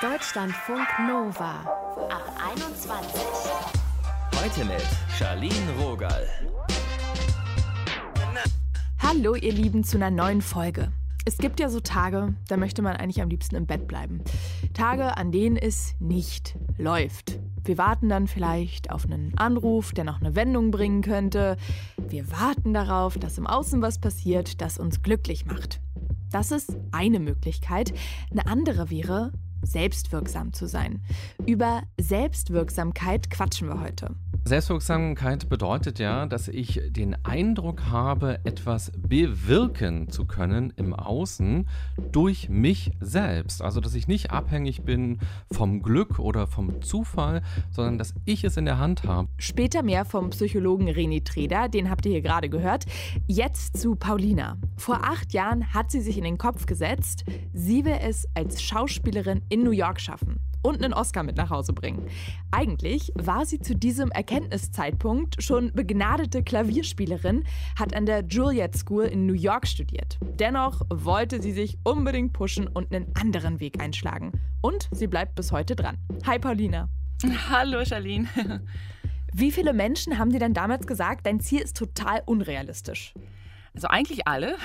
Deutschlandfunk Nova ab 21. Heute mit Charlene Rogal. Hallo ihr Lieben zu einer neuen Folge. Es gibt ja so Tage, da möchte man eigentlich am liebsten im Bett bleiben. Tage, an denen es nicht läuft. Wir warten dann vielleicht auf einen Anruf, der noch eine Wendung bringen könnte. Wir warten darauf, dass im Außen was passiert, das uns glücklich macht. Das ist eine Möglichkeit. Eine andere wäre, selbstwirksam zu sein. Über Selbstwirksamkeit quatschen wir heute. Selbstwirksamkeit bedeutet ja, dass ich den Eindruck habe, etwas bewirken zu können im Außen durch mich selbst. Also, dass ich nicht abhängig bin vom Glück oder vom Zufall, sondern dass ich es in der Hand habe. Später mehr vom Psychologen René Treder, den habt ihr hier gerade gehört. Jetzt zu Paulina. Vor acht Jahren hat sie sich in den Kopf gesetzt, sie will es als Schauspielerin in New York schaffen und einen Oscar mit nach Hause bringen. Eigentlich war sie zu diesem Erkenntniszeitpunkt schon begnadete Klavierspielerin, hat an der Juilliard School in New York studiert. Dennoch wollte sie sich unbedingt pushen und einen anderen Weg einschlagen. Und sie bleibt bis heute dran. Hi Paulina. Hallo Charlene. Wie viele Menschen haben dir denn damals gesagt, dein Ziel ist total unrealistisch? Also eigentlich alle.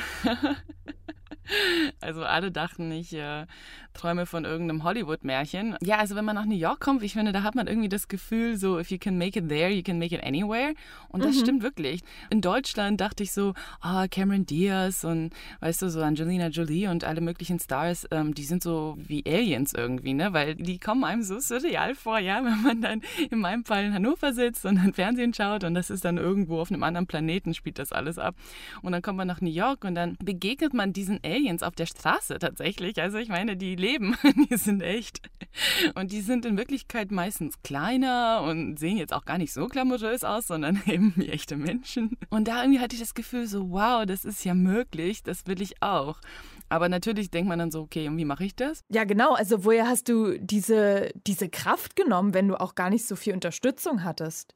Also alle dachten, ich äh, träume von irgendeinem Hollywood-Märchen. Ja, also wenn man nach New York kommt, ich finde, da hat man irgendwie das Gefühl, so, if you can make it there, you can make it anywhere. Und das mhm. stimmt wirklich. In Deutschland dachte ich so, ah, oh, Cameron Diaz und, weißt du, so Angelina Jolie und alle möglichen Stars, ähm, die sind so wie Aliens irgendwie, ne? Weil die kommen einem so surreal vor, ja, wenn man dann in meinem Fall in Hannover sitzt und dann Fernsehen schaut und das ist dann irgendwo auf einem anderen Planeten, spielt das alles ab. Und dann kommt man nach New York und dann begegnet man diesen Aliens auf der Straße tatsächlich. Also ich meine, die leben, die sind echt. Und die sind in Wirklichkeit meistens kleiner und sehen jetzt auch gar nicht so glamourös aus, sondern eben wie echte Menschen. Und da irgendwie hatte ich das Gefühl so, wow, das ist ja möglich, das will ich auch. Aber natürlich denkt man dann so, okay, und wie mache ich das? Ja, genau. Also woher hast du diese, diese Kraft genommen, wenn du auch gar nicht so viel Unterstützung hattest?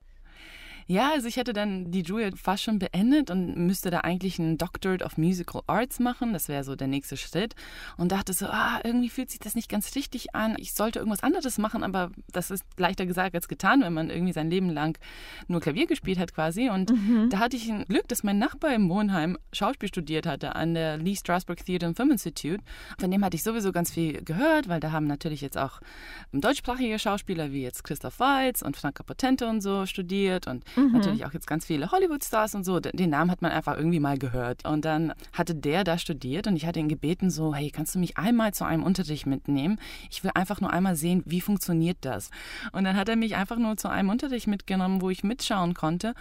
Ja, also ich hätte dann die Juilliard fast schon beendet und müsste da eigentlich einen Doctorate of Musical Arts machen. Das wäre so der nächste Schritt. Und dachte so, ah, irgendwie fühlt sich das nicht ganz richtig an. Ich sollte irgendwas anderes machen, aber das ist leichter gesagt als getan, wenn man irgendwie sein Leben lang nur Klavier gespielt hat quasi. Und mhm. da hatte ich ein Glück, dass mein Nachbar im Wohnheim Schauspiel studiert hatte an der Lee Strasberg Theatre and Film Institute. Von dem hatte ich sowieso ganz viel gehört, weil da haben natürlich jetzt auch deutschsprachige Schauspieler wie jetzt Christoph Waltz und Franka Potente und so studiert und Mhm. Natürlich auch jetzt ganz viele Hollywood-Stars und so. Den Namen hat man einfach irgendwie mal gehört. Und dann hatte der da studiert und ich hatte ihn gebeten, so, hey, kannst du mich einmal zu einem Unterricht mitnehmen? Ich will einfach nur einmal sehen, wie funktioniert das. Und dann hat er mich einfach nur zu einem Unterricht mitgenommen, wo ich mitschauen konnte.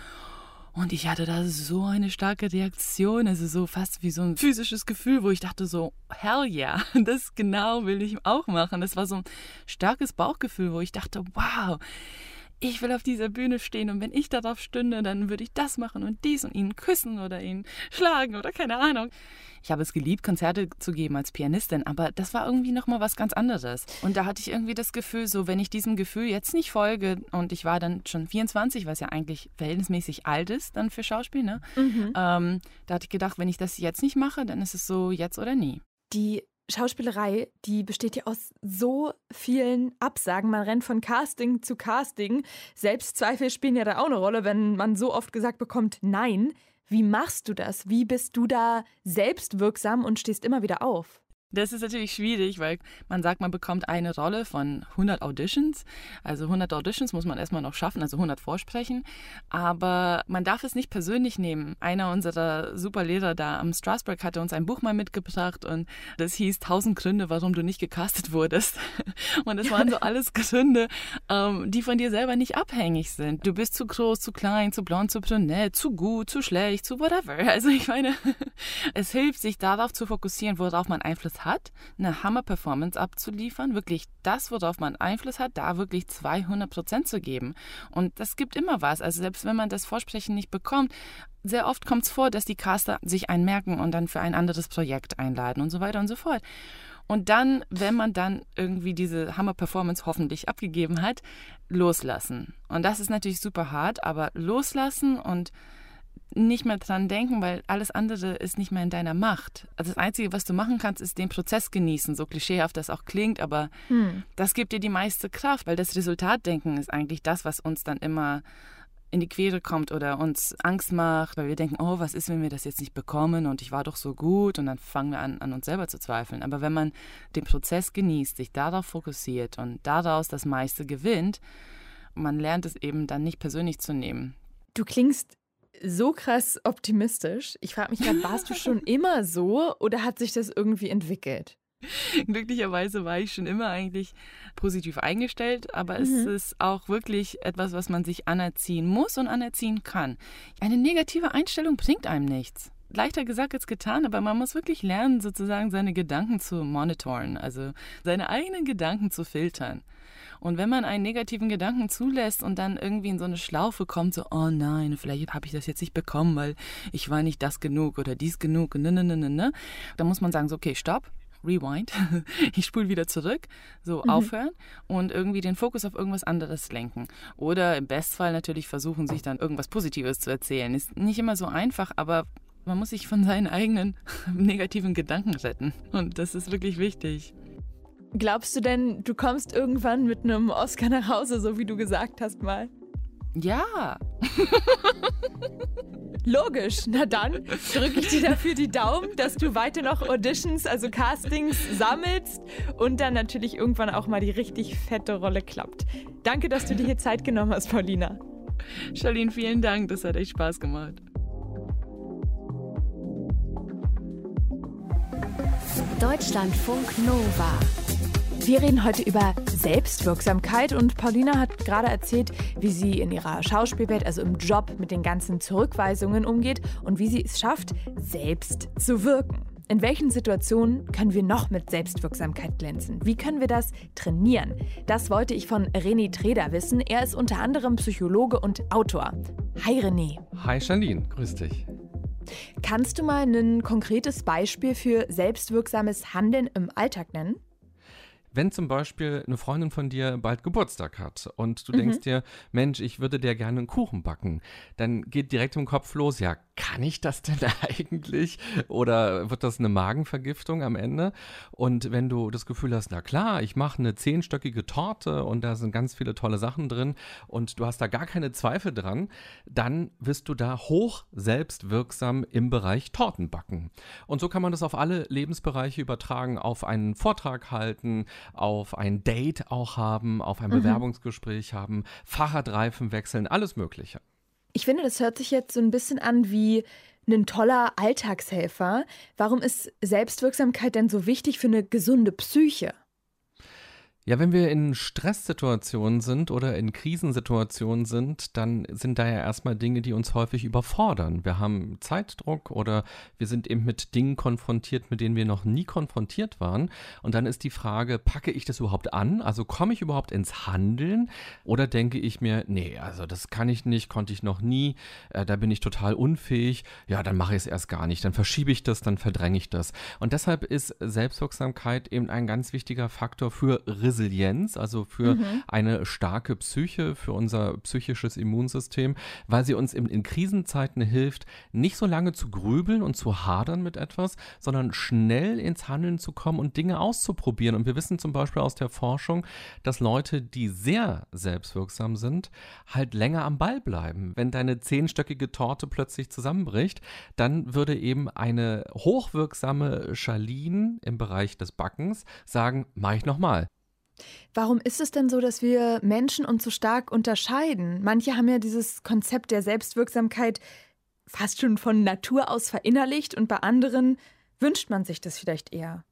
Und ich hatte da so eine starke Reaktion, also so fast wie so ein physisches Gefühl, wo ich dachte so, hell yeah, das genau will ich auch machen. Das war so ein starkes Bauchgefühl, wo ich dachte, wow, ich will auf dieser Bühne stehen und wenn ich darauf stünde, dann würde ich das machen und dies und ihn küssen oder ihn schlagen oder keine Ahnung. Ich habe es geliebt, Konzerte zu geben als Pianistin, aber das war irgendwie nochmal was ganz anderes. Und da hatte ich irgendwie das Gefühl, so wenn ich diesem Gefühl jetzt nicht folge und ich war dann schon 24, was ja eigentlich verhältnismäßig alt ist dann für Schauspiel, ne? Mhm. Ähm, da hatte ich gedacht, wenn ich das jetzt nicht mache, dann ist es so jetzt oder nie. Die Schauspielerei, die besteht ja aus so vielen Absagen. Man rennt von Casting zu Casting. Selbstzweifel spielen ja da auch eine Rolle, wenn man so oft gesagt bekommt, nein. Wie machst du das? Wie bist du da selbstwirksam und stehst immer wieder auf? Das ist natürlich schwierig, weil man sagt, man bekommt eine Rolle von 100 Auditions. Also 100 Auditions muss man erstmal noch schaffen, also 100 vorsprechen. Aber man darf es nicht persönlich nehmen. Einer unserer Superlehrer da am Strasbourg hatte uns ein Buch mal mitgebracht und das hieß 1000 Gründe, warum du nicht gecastet wurdest. Und es waren so alles Gründe, ähm, die von dir selber nicht abhängig sind. Du bist zu groß, zu klein, zu blond, zu brünett, zu gut, zu schlecht, zu whatever. Also ich meine, es hilft, sich darauf zu fokussieren, worauf man Einfluss hat, eine Hammer-Performance abzuliefern, wirklich das, worauf man Einfluss hat, da wirklich 200 Prozent zu geben. Und das gibt immer was. Also selbst wenn man das Vorsprechen nicht bekommt, sehr oft kommt es vor, dass die Caster sich einen merken und dann für ein anderes Projekt einladen und so weiter und so fort. Und dann, wenn man dann irgendwie diese Hammer-Performance hoffentlich abgegeben hat, loslassen. Und das ist natürlich super hart, aber loslassen und nicht mehr dran denken, weil alles andere ist nicht mehr in deiner Macht. Also das Einzige, was du machen kannst, ist den Prozess genießen, so klischeehaft das auch klingt, aber hm. das gibt dir die meiste Kraft, weil das Resultatdenken ist eigentlich das, was uns dann immer in die Quere kommt oder uns Angst macht, weil wir denken, oh, was ist, wenn wir das jetzt nicht bekommen und ich war doch so gut und dann fangen wir an, an uns selber zu zweifeln. Aber wenn man den Prozess genießt, sich darauf fokussiert und daraus das meiste gewinnt, man lernt es eben dann nicht persönlich zu nehmen. Du klingst so krass optimistisch. Ich frage mich gerade, warst du schon immer so oder hat sich das irgendwie entwickelt? Glücklicherweise war ich schon immer eigentlich positiv eingestellt, aber mhm. es ist auch wirklich etwas, was man sich anerziehen muss und anerziehen kann. Eine negative Einstellung bringt einem nichts. Leichter gesagt als getan, aber man muss wirklich lernen, sozusagen seine Gedanken zu monitoren, also seine eigenen Gedanken zu filtern. Und wenn man einen negativen Gedanken zulässt und dann irgendwie in so eine Schlaufe kommt, so, oh nein, vielleicht habe ich das jetzt nicht bekommen, weil ich war nicht das genug oder dies genug, ne, ne, ne, ne, ne, dann muss man sagen, so, okay, stopp, Rewind, ich spule wieder zurück, so mhm. aufhören und irgendwie den Fokus auf irgendwas anderes lenken. Oder im Bestfall natürlich versuchen, sich dann irgendwas Positives zu erzählen. Ist nicht immer so einfach, aber man muss sich von seinen eigenen negativen Gedanken retten. Und das ist wirklich wichtig. Glaubst du denn, du kommst irgendwann mit einem Oscar nach Hause, so wie du gesagt hast mal? Ja. Logisch. Na dann drücke ich dir dafür die Daumen, dass du weiter noch Auditions, also Castings sammelst und dann natürlich irgendwann auch mal die richtig fette Rolle klappt. Danke, dass du dir hier Zeit genommen hast, Paulina. Charlene, vielen Dank. Das hat echt Spaß gemacht. Deutschlandfunk Nova. Wir reden heute über Selbstwirksamkeit und Paulina hat gerade erzählt, wie sie in ihrer Schauspielwelt, also im Job, mit den ganzen Zurückweisungen umgeht und wie sie es schafft, selbst zu wirken. In welchen Situationen können wir noch mit Selbstwirksamkeit glänzen? Wie können wir das trainieren? Das wollte ich von René Treder wissen. Er ist unter anderem Psychologe und Autor. Hi René. Hi Janine, grüß dich. Kannst du mal ein konkretes Beispiel für selbstwirksames Handeln im Alltag nennen? Wenn zum Beispiel eine Freundin von dir bald Geburtstag hat und du mhm. denkst dir, Mensch, ich würde dir gerne einen Kuchen backen, dann geht direkt im Kopf los, ja, kann ich das denn eigentlich? Oder wird das eine Magenvergiftung am Ende? Und wenn du das Gefühl hast, na klar, ich mache eine zehnstöckige Torte und da sind ganz viele tolle Sachen drin und du hast da gar keine Zweifel dran, dann wirst du da hoch selbstwirksam im Bereich Tortenbacken. Und so kann man das auf alle Lebensbereiche übertragen, auf einen Vortrag halten, auf ein Date auch haben, auf ein mhm. Bewerbungsgespräch haben, Fahrradreifen wechseln, alles Mögliche. Ich finde, das hört sich jetzt so ein bisschen an wie ein toller Alltagshelfer. Warum ist Selbstwirksamkeit denn so wichtig für eine gesunde Psyche? Ja, wenn wir in Stresssituationen sind oder in Krisensituationen sind, dann sind da ja erstmal Dinge, die uns häufig überfordern. Wir haben Zeitdruck oder wir sind eben mit Dingen konfrontiert, mit denen wir noch nie konfrontiert waren. Und dann ist die Frage, packe ich das überhaupt an? Also komme ich überhaupt ins Handeln? Oder denke ich mir, nee, also das kann ich nicht, konnte ich noch nie, äh, da bin ich total unfähig. Ja, dann mache ich es erst gar nicht. Dann verschiebe ich das, dann verdränge ich das. Und deshalb ist Selbstwirksamkeit eben ein ganz wichtiger Faktor für Resilienz Resilienz, also für mhm. eine starke Psyche, für unser psychisches Immunsystem, weil sie uns in, in Krisenzeiten hilft, nicht so lange zu grübeln und zu hadern mit etwas, sondern schnell ins Handeln zu kommen und Dinge auszuprobieren. Und wir wissen zum Beispiel aus der Forschung, dass Leute, die sehr selbstwirksam sind, halt länger am Ball bleiben. Wenn deine zehnstöckige Torte plötzlich zusammenbricht, dann würde eben eine hochwirksame Charlene im Bereich des Backens sagen, mach ich nochmal. Warum ist es denn so, dass wir Menschen uns so stark unterscheiden? Manche haben ja dieses Konzept der Selbstwirksamkeit fast schon von Natur aus verinnerlicht und bei anderen wünscht man sich das vielleicht eher.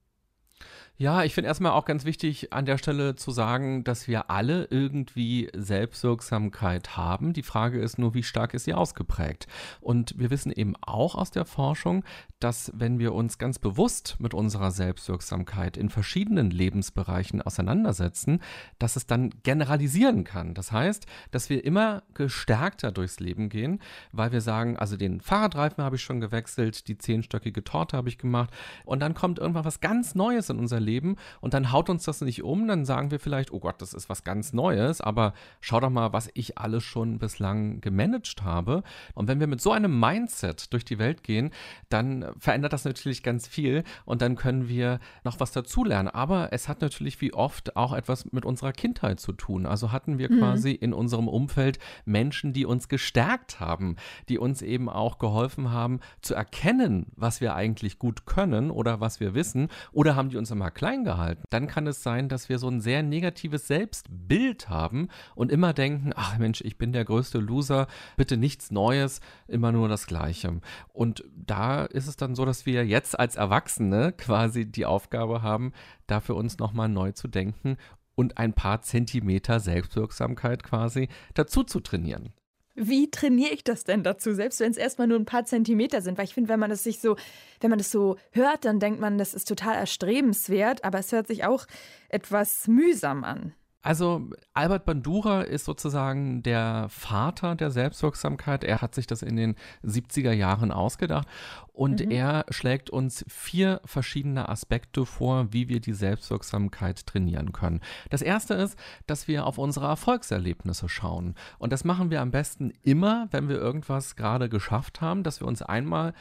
Ja, ich finde erstmal auch ganz wichtig an der Stelle zu sagen, dass wir alle irgendwie Selbstwirksamkeit haben. Die Frage ist nur, wie stark ist sie ausgeprägt? Und wir wissen eben auch aus der Forschung, dass wenn wir uns ganz bewusst mit unserer Selbstwirksamkeit in verschiedenen Lebensbereichen auseinandersetzen, dass es dann generalisieren kann. Das heißt, dass wir immer gestärkter durchs Leben gehen, weil wir sagen, also den Fahrradreifen habe ich schon gewechselt, die zehnstöckige Torte habe ich gemacht und dann kommt irgendwann was ganz Neues in unser erleben und dann haut uns das nicht um, dann sagen wir vielleicht, oh Gott, das ist was ganz Neues, aber schau doch mal, was ich alles schon bislang gemanagt habe. Und wenn wir mit so einem Mindset durch die Welt gehen, dann verändert das natürlich ganz viel und dann können wir noch was dazulernen. Aber es hat natürlich wie oft auch etwas mit unserer Kindheit zu tun. Also hatten wir mhm. quasi in unserem Umfeld Menschen, die uns gestärkt haben, die uns eben auch geholfen haben zu erkennen, was wir eigentlich gut können oder was wir wissen oder haben die uns immer klein gehalten. Dann kann es sein, dass wir so ein sehr negatives Selbstbild haben und immer denken, ach Mensch, ich bin der größte Loser, bitte nichts Neues, immer nur das Gleiche. Und da ist es dann so, dass wir jetzt als Erwachsene quasi die Aufgabe haben, dafür uns nochmal neu zu denken und ein paar Zentimeter Selbstwirksamkeit quasi dazu zu trainieren. Wie trainiere ich das denn dazu, selbst wenn es erstmal nur ein paar Zentimeter sind? Weil ich finde, wenn man das sich so, wenn man das so hört, dann denkt man, das ist total erstrebenswert, aber es hört sich auch etwas mühsam an. Also Albert Bandura ist sozusagen der Vater der Selbstwirksamkeit. Er hat sich das in den 70er Jahren ausgedacht und mhm. er schlägt uns vier verschiedene Aspekte vor, wie wir die Selbstwirksamkeit trainieren können. Das erste ist, dass wir auf unsere Erfolgserlebnisse schauen. Und das machen wir am besten immer, wenn wir irgendwas gerade geschafft haben, dass wir uns einmal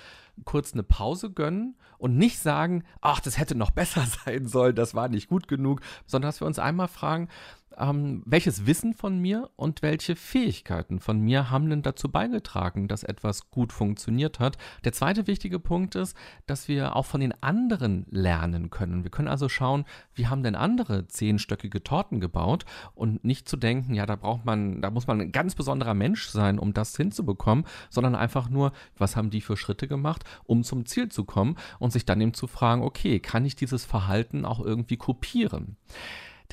kurz eine Pause gönnen und nicht sagen, ach, das hätte noch besser sein sollen, das war nicht gut genug, sondern dass wir uns einmal fragen, ähm, welches Wissen von mir und welche Fähigkeiten von mir haben denn dazu beigetragen, dass etwas gut funktioniert hat. Der zweite wichtige Punkt ist, dass wir auch von den anderen lernen können. Wir können also schauen, wie haben denn andere zehnstöckige Torten gebaut und nicht zu denken, ja, da braucht man, da muss man ein ganz besonderer Mensch sein, um das hinzubekommen, sondern einfach nur, was haben die für Schritte gemacht, um zum Ziel zu kommen und sich dann eben zu fragen, okay, kann ich dieses Verhalten auch irgendwie kopieren?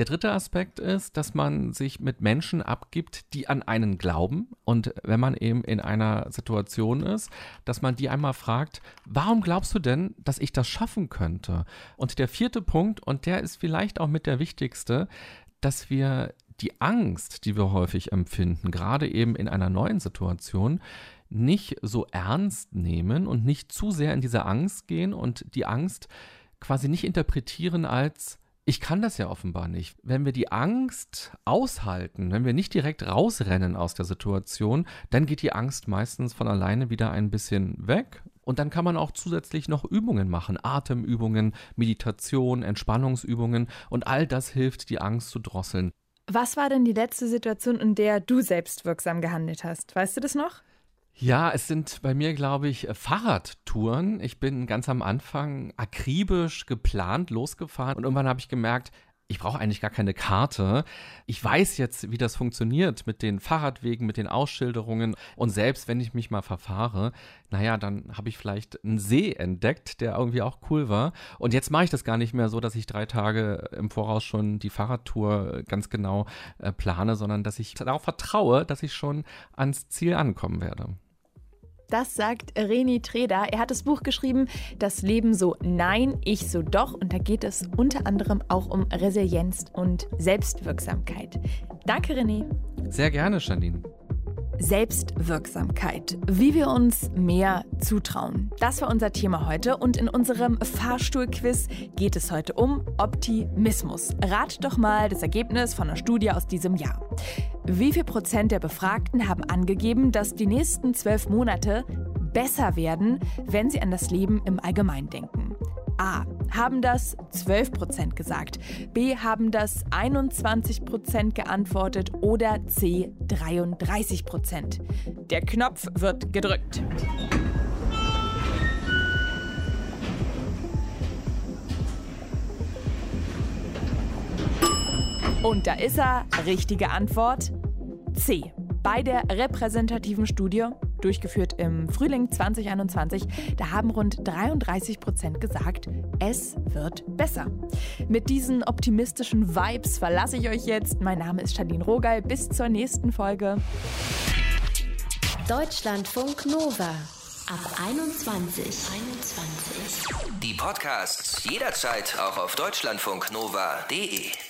Der dritte Aspekt ist, dass man sich mit Menschen abgibt, die an einen glauben. Und wenn man eben in einer Situation ist, dass man die einmal fragt, warum glaubst du denn, dass ich das schaffen könnte? Und der vierte Punkt, und der ist vielleicht auch mit der wichtigste, dass wir die Angst, die wir häufig empfinden, gerade eben in einer neuen Situation, nicht so ernst nehmen und nicht zu sehr in diese Angst gehen und die Angst quasi nicht interpretieren als ich kann das ja offenbar nicht. Wenn wir die Angst aushalten, wenn wir nicht direkt rausrennen aus der Situation, dann geht die Angst meistens von alleine wieder ein bisschen weg. Und dann kann man auch zusätzlich noch Übungen machen, Atemübungen, Meditation, Entspannungsübungen und all das hilft, die Angst zu drosseln. Was war denn die letzte Situation, in der du selbstwirksam gehandelt hast? Weißt du das noch? Ja, es sind bei mir, glaube ich, Fahrradtouren. Ich bin ganz am Anfang akribisch geplant losgefahren und irgendwann habe ich gemerkt, ich brauche eigentlich gar keine Karte. Ich weiß jetzt, wie das funktioniert mit den Fahrradwegen, mit den Ausschilderungen. Und selbst wenn ich mich mal verfahre, naja, dann habe ich vielleicht einen See entdeckt, der irgendwie auch cool war. Und jetzt mache ich das gar nicht mehr so, dass ich drei Tage im Voraus schon die Fahrradtour ganz genau äh, plane, sondern dass ich darauf vertraue, dass ich schon ans Ziel ankommen werde. Das sagt Reni Treda. Er hat das Buch geschrieben, Das Leben so Nein, ich so doch. Und da geht es unter anderem auch um Resilienz und Selbstwirksamkeit. Danke, René. Sehr gerne, Janine. Selbstwirksamkeit, wie wir uns mehr zutrauen. Das war unser Thema heute und in unserem Fahrstuhlquiz geht es heute um Optimismus. Rat doch mal das Ergebnis von einer Studie aus diesem Jahr. Wie viel Prozent der Befragten haben angegeben, dass die nächsten zwölf Monate besser werden, wenn sie an das Leben im Allgemeinen denken? A. Haben das 12 Prozent gesagt. B. Haben das 21 Prozent geantwortet. Oder C. 33 Prozent. Der Knopf wird gedrückt. Und da ist er. Richtige Antwort C. Bei der repräsentativen Studie durchgeführt im Frühling 2021. Da haben rund 33 Prozent gesagt, es wird besser. Mit diesen optimistischen Vibes verlasse ich euch jetzt. Mein Name ist Charlene Rogal. Bis zur nächsten Folge. Deutschlandfunk Nova. Ab 21. 21. Die Podcasts jederzeit auch auf deutschlandfunknova.de.